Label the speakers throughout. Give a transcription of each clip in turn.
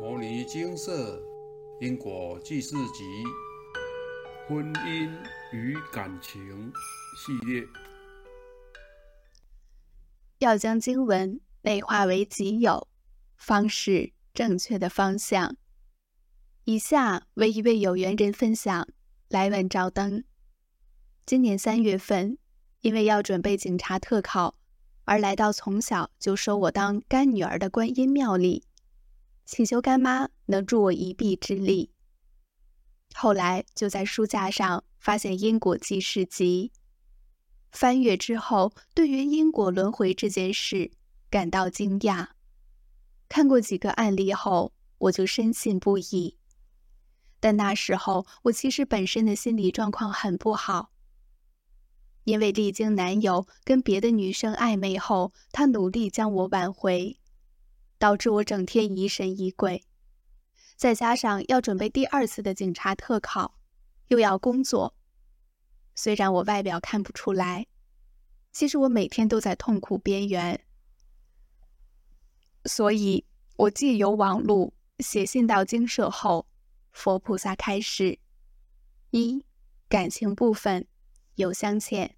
Speaker 1: 摩尼金色因果记事集婚姻与感情系列，
Speaker 2: 要将经文内化为己有，方是正确的方向。以下为一位有缘人分享：来文照灯。今年三月份，因为要准备警察特考，而来到从小就收我当干女儿的观音庙里。请求干妈能助我一臂之力。后来就在书架上发现《因果记事集》，翻阅之后，对于因果轮回这件事感到惊讶。看过几个案例后，我就深信不疑。但那时候我其实本身的心理状况很不好，因为历经男友跟别的女生暧昧后，他努力将我挽回。导致我整天疑神疑鬼，再加上要准备第二次的警察特考，又要工作。虽然我外表看不出来，其实我每天都在痛苦边缘。所以，我借由网路写信到精舍后，佛菩萨开示：一、感情部分有相欠，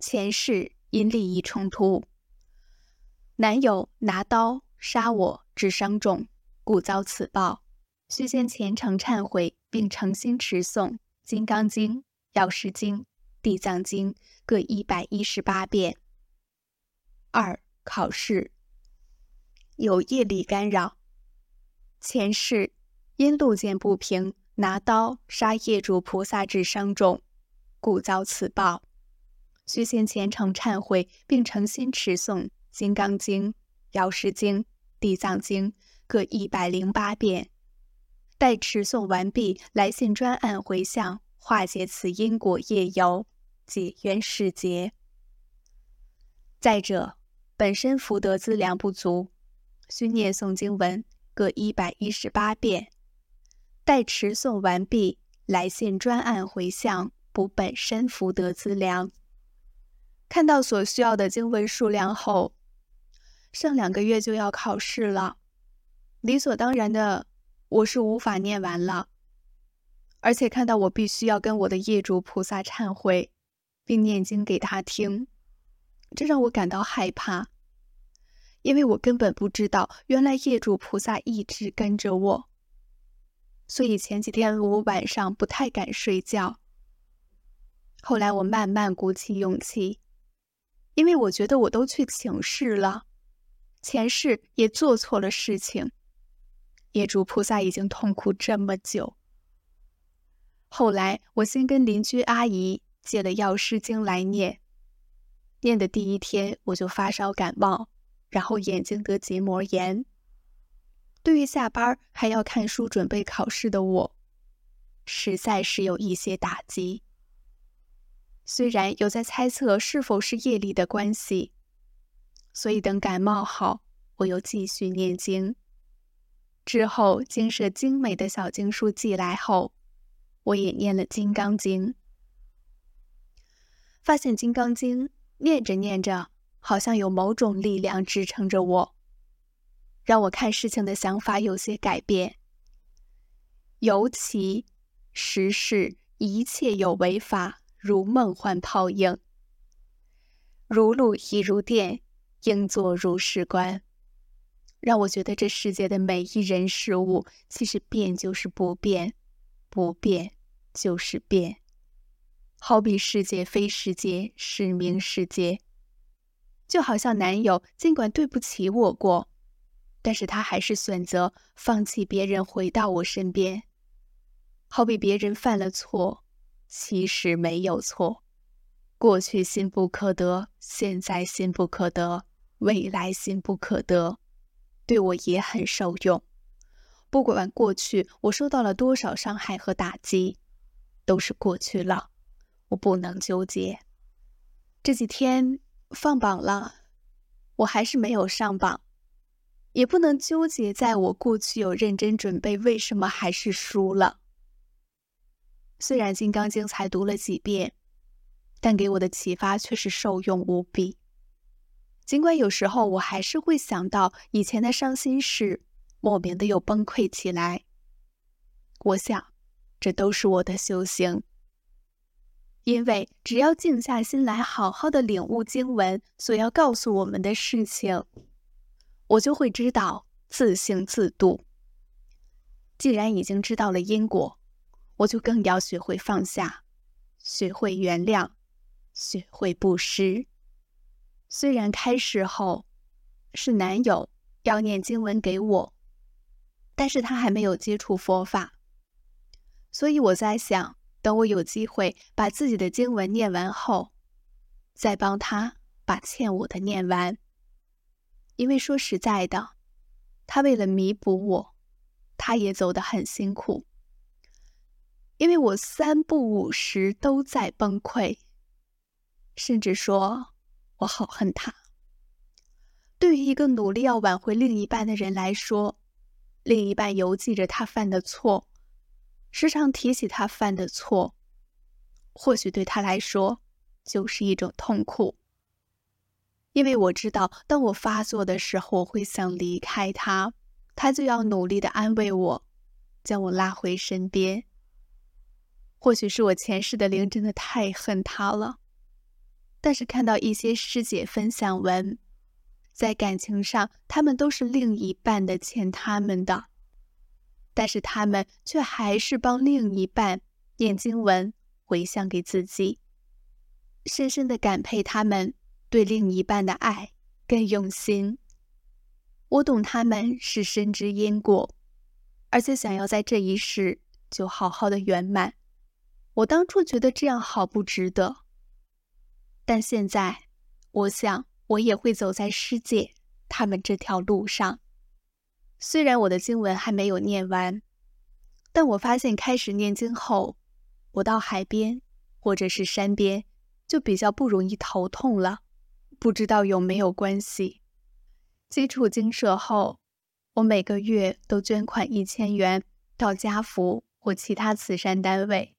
Speaker 2: 前世因利益冲突，男友拿刀。杀我致伤重，故遭此报。须先虔诚忏悔，并诚心持诵《金刚经》《药师经》《地藏经》各一百一十八遍。二、考试有业力干扰，前世因路见不平，拿刀杀业主菩萨致伤重，故遭此报。须先虔诚忏悔，并诚心持诵《金刚经》。药师经、地藏经各一百零八遍，待持诵完毕，来信专案回向，化解此因果业由，解冤释结。再者，本身福德资粮不足，需念诵经文各一百一十八遍，待持诵完毕，来信专案回向，补本身福德资粮。看到所需要的经文数量后。剩两个月就要考试了，理所当然的，我是无法念完了。而且看到我必须要跟我的业主菩萨忏悔，并念经给他听，这让我感到害怕，因为我根本不知道，原来业主菩萨一直跟着我。所以前几天我晚上不太敢睡觉。后来我慢慢鼓起勇气，因为我觉得我都去请示了。前世也做错了事情，业主菩萨已经痛苦这么久。后来我先跟邻居阿姨借了药师经来念，念的第一天我就发烧感冒，然后眼睛得结膜炎。对于下班还要看书准备考试的我，实在是有一些打击。虽然有在猜测是否是业力的关系。所以等感冒好，我又继续念经。之后经舍精美的小经书寄来后，我也念了《金刚经》。发现《金刚经》念着念着，好像有某种力量支撑着我，让我看事情的想法有些改变。尤其时事一切有为法，如梦幻泡影，如露亦如电。应作如是观，让我觉得这世界的每一人事物，其实变就是不变，不变就是变。好比世界非世界，是名世界。就好像男友尽管对不起我过，但是他还是选择放弃别人，回到我身边。好比别人犯了错，其实没有错。过去心不可得，现在心不可得。未来心不可得，对我也很受用。不管过去我受到了多少伤害和打击，都是过去了，我不能纠结。这几天放榜了，我还是没有上榜，也不能纠结在我过去有认真准备，为什么还是输了？虽然《金刚经》才读了几遍，但给我的启发却是受用无比。尽管有时候我还是会想到以前的伤心事，莫名的又崩溃起来。我想，这都是我的修行。因为只要静下心来，好好的领悟经文所要告诉我们的事情，我就会知道自性自度。既然已经知道了因果，我就更要学会放下，学会原谅，学会布施。虽然开始后是男友要念经文给我，但是他还没有接触佛法，所以我在想。等我有机会把自己的经文念完后，再帮他把欠我的念完。因为说实在的，他为了弥补我，他也走得很辛苦。因为我三不五时都在崩溃，甚至说我好恨他。对于一个努力要挽回另一半的人来说，另一半犹记着他犯的错。时常提起他犯的错，或许对他来说就是一种痛苦。因为我知道，当我发作的时候，我会想离开他，他就要努力的安慰我，将我拉回身边。或许是我前世的灵真的太恨他了，但是看到一些师姐分享文，在感情上，他们都是另一半的欠他们的。但是他们却还是帮另一半念经文回向给自己，深深的感佩他们对另一半的爱更用心。我懂他们是深知因果，而且想要在这一世就好好的圆满。我当初觉得这样好不值得，但现在我想我也会走在师姐他们这条路上。虽然我的经文还没有念完，但我发现开始念经后，我到海边或者是山边就比较不容易头痛了。不知道有没有关系？基础经社后，我每个月都捐款一千元到家福或其他慈善单位，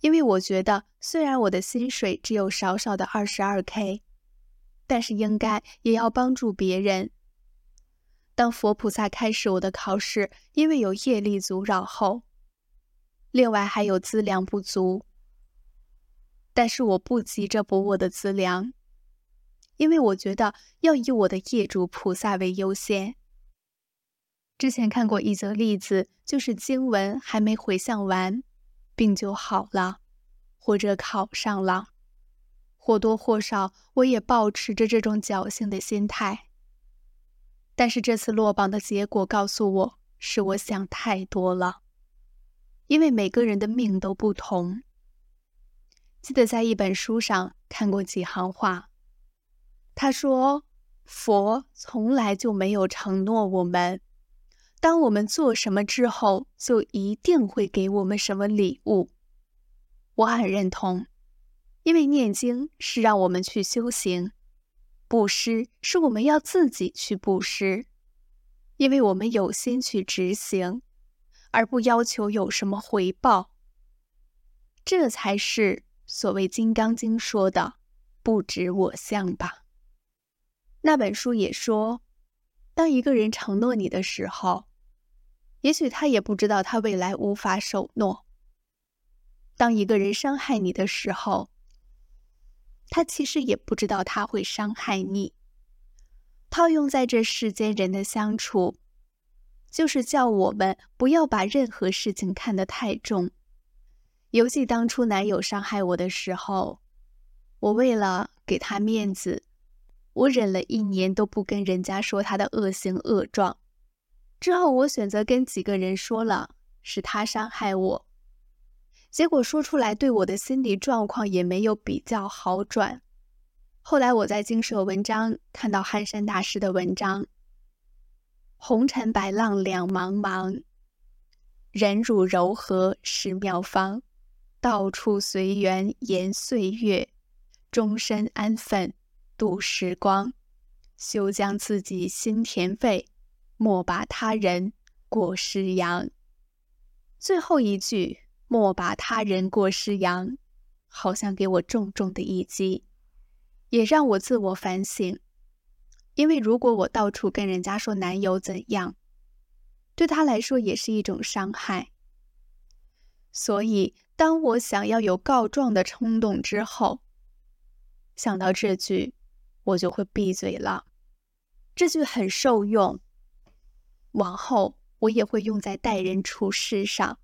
Speaker 2: 因为我觉得虽然我的薪水只有少少的二十二 k，但是应该也要帮助别人。当佛菩萨开始我的考试，因为有业力阻扰后，另外还有资粮不足，但是我不急着补我的资粮，因为我觉得要以我的业主菩萨为优先。之前看过一则例子，就是经文还没回向完，病就好了，或者考上了，或多或少我也保持着这种侥幸的心态。但是这次落榜的结果告诉我，是我想太多了。因为每个人的命都不同。记得在一本书上看过几行话，他说：“佛从来就没有承诺我们，当我们做什么之后，就一定会给我们什么礼物。”我很认同，因为念经是让我们去修行。布施是我们要自己去布施，因为我们有心去执行，而不要求有什么回报。这才是所谓《金刚经》说的“不执我相”吧。那本书也说，当一个人承诺你的时候，也许他也不知道他未来无法守诺；当一个人伤害你的时候，他其实也不知道他会伤害你。套用在这世间人的相处，就是叫我们不要把任何事情看得太重。尤其当初男友伤害我的时候，我为了给他面子，我忍了一年都不跟人家说他的恶行恶状。之后我选择跟几个人说了，是他伤害我。结果说出来，对我的心理状况也没有比较好转。后来我在经社文章看到憨山大师的文章：“红尘白浪两茫茫，忍辱柔和是妙方。到处随缘延岁月，终身安分度时光。休将自己心填肺，莫把他人过失扬。”最后一句。莫把他人过失扬，好像给我重重的一击，也让我自我反省。因为如果我到处跟人家说男友怎样，对他来说也是一种伤害。所以，当我想要有告状的冲动之后，想到这句，我就会闭嘴了。这句很受用，往后我也会用在待人处事上。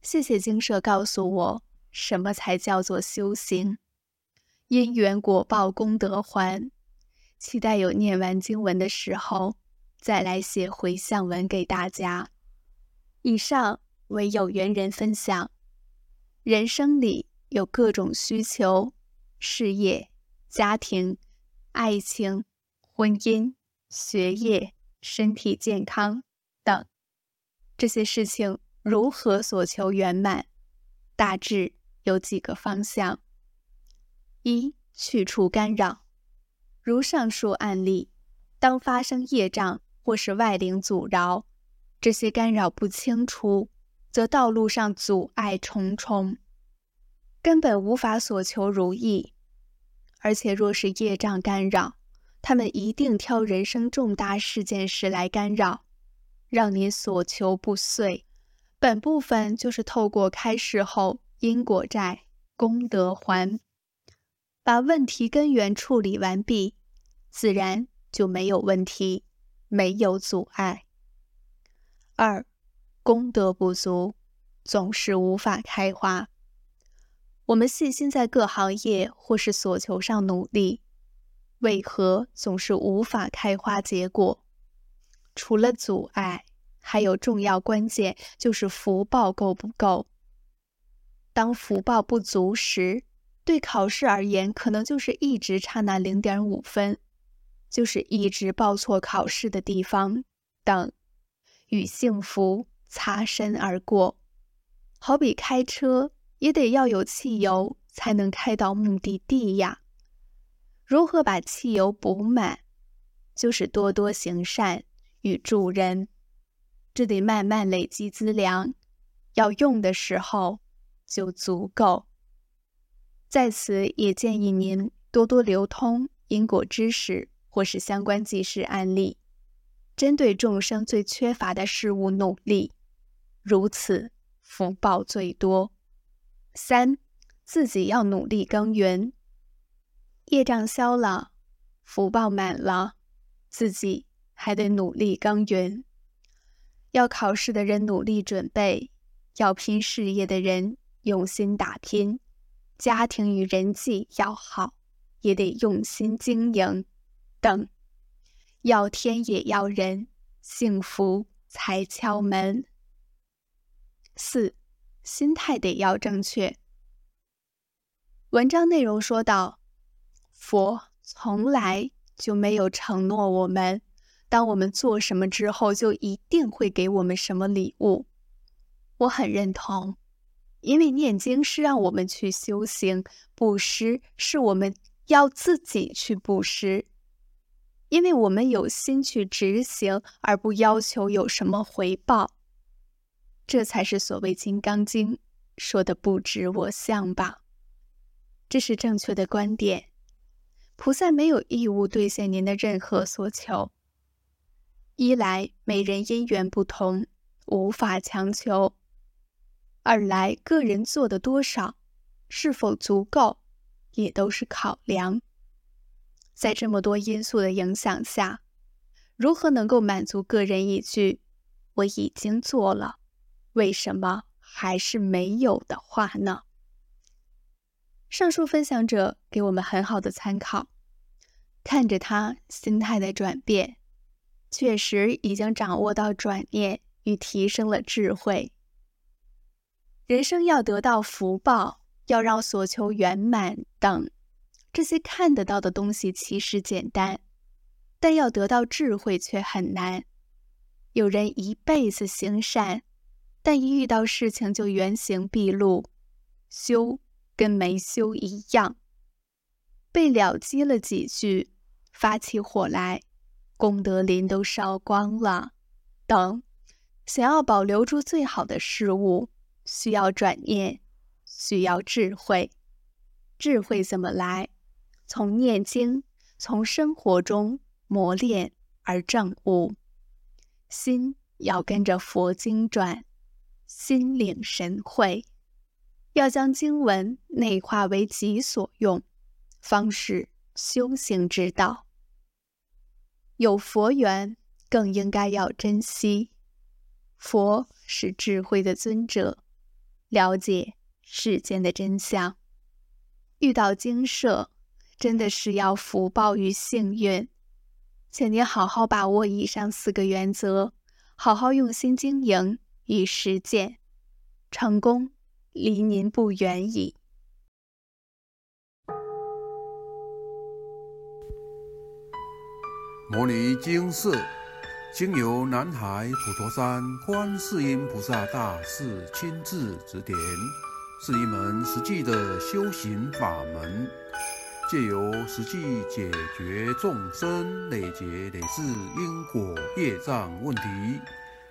Speaker 2: 谢谢精舍告诉我，什么才叫做修行？因缘果报，功德还。期待有念完经文的时候，再来写回向文给大家。以上为有缘人分享。人生里有各种需求，事业、家庭、爱情。婚姻、学业、身体健康等这些事情如何所求圆满？大致有几个方向：一、去除干扰，如上述案例，当发生业障或是外灵阻挠，这些干扰不清除，则道路上阻碍重重，根本无法所求如意。而且若是业障干扰，他们一定挑人生重大事件时来干扰，让您所求不遂。本部分就是透过开示后因果债、功德还，把问题根源处理完毕，自然就没有问题，没有阻碍。二，功德不足，总是无法开花。我们细心在各行业或是所求上努力。为何总是无法开花结果？除了阻碍，还有重要关键，就是福报够不够。当福报不足时，对考试而言，可能就是一直差那零点五分，就是一直报错考试的地方等，与幸福擦身而过。好比开车，也得要有汽油，才能开到目的地呀。如何把汽油补满？就是多多行善与助人，这得慢慢累积资粮，要用的时候就足够。在此也建议您多多流通因果知识或是相关记事案例，针对众生最缺乏的事物努力，如此福报最多。三，自己要努力耕耘。业障消了，福报满了，自己还得努力耕耘。要考试的人努力准备，要拼事业的人用心打拼，家庭与人际要好，也得用心经营。等，要天也要人，幸福才敲门。四，心态得要正确。文章内容说到。佛从来就没有承诺我们，当我们做什么之后，就一定会给我们什么礼物。我很认同，因为念经是让我们去修行，布施是我们要自己去布施，因为我们有心去执行，而不要求有什么回报。这才是所谓《金刚经》说的“不执我相”吧？这是正确的观点。菩萨没有义务兑现您的任何所求。一来，每人因缘不同，无法强求；二来，个人做的多少，是否足够，也都是考量。在这么多因素的影响下，如何能够满足个人一句“我已经做了，为什么还是没有”的话呢？上述分享者给我们很好的参考，看着他心态的转变，确实已经掌握到转念与提升了智慧。人生要得到福报，要让所求圆满等这些看得到的东西其实简单，但要得到智慧却很难。有人一辈子行善，但一遇到事情就原形毕露，修。跟没修一样，被了激了几句，发起火来，功德林都烧光了。等，想要保留住最好的事物，需要转念，需要智慧。智慧怎么来？从念经，从生活中磨练而证悟。心要跟着佛经转，心领神会，要将经文内化为己所用，方是修行之道。有佛缘，更应该要珍惜。佛是智慧的尊者，了解世间的真相。遇到经舍，真的是要福报与幸运。请您好好把握以上四个原则，好好用心经营与实践，成功离您不远矣。
Speaker 1: 摩尼经寺经由南海普陀山观世音菩萨大士亲自指点，是一门实际的修行法门。借由实际解决众生累劫累世因果业障问题，